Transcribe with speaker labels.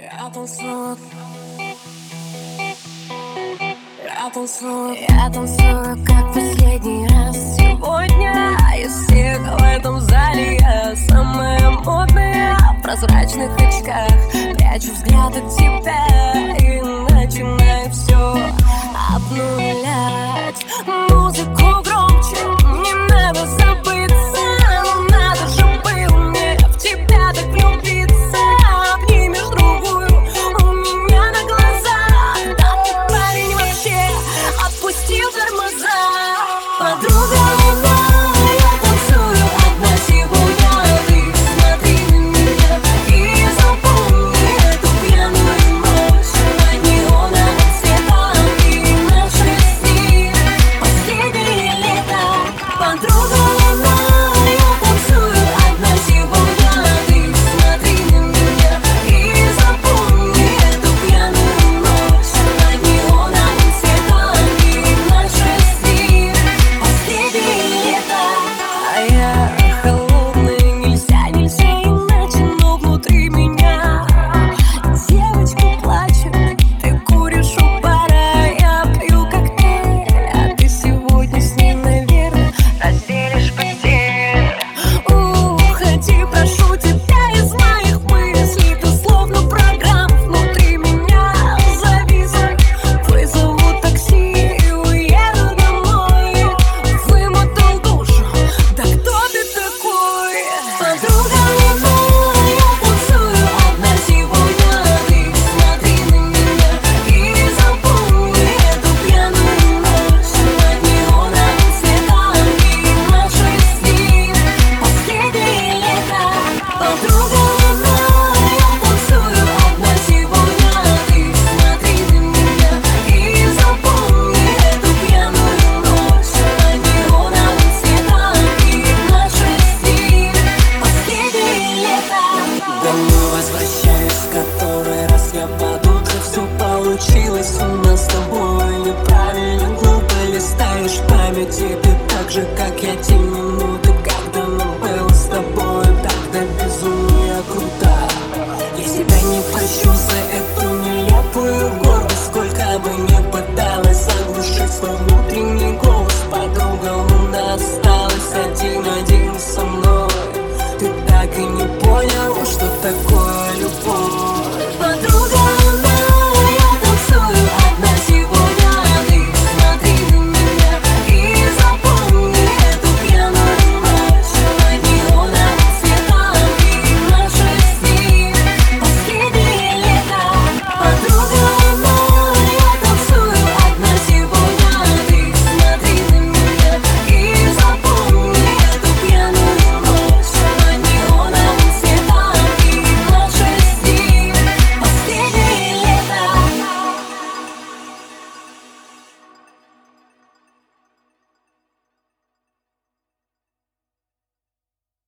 Speaker 1: Я танцую. Я танцую, как последний раз. Сегодня из всех в этом зале я самая модная В прозрачных очках. Прячу взгляд от тебя подруга
Speaker 2: теряешь памяти Ты так же, как я, те минуты Когда нам было с тобой тогда безумие круто. Я себя не прощу за эту нелепую гордость Сколько бы не пыталась заглушить свой внутренний голос Подумай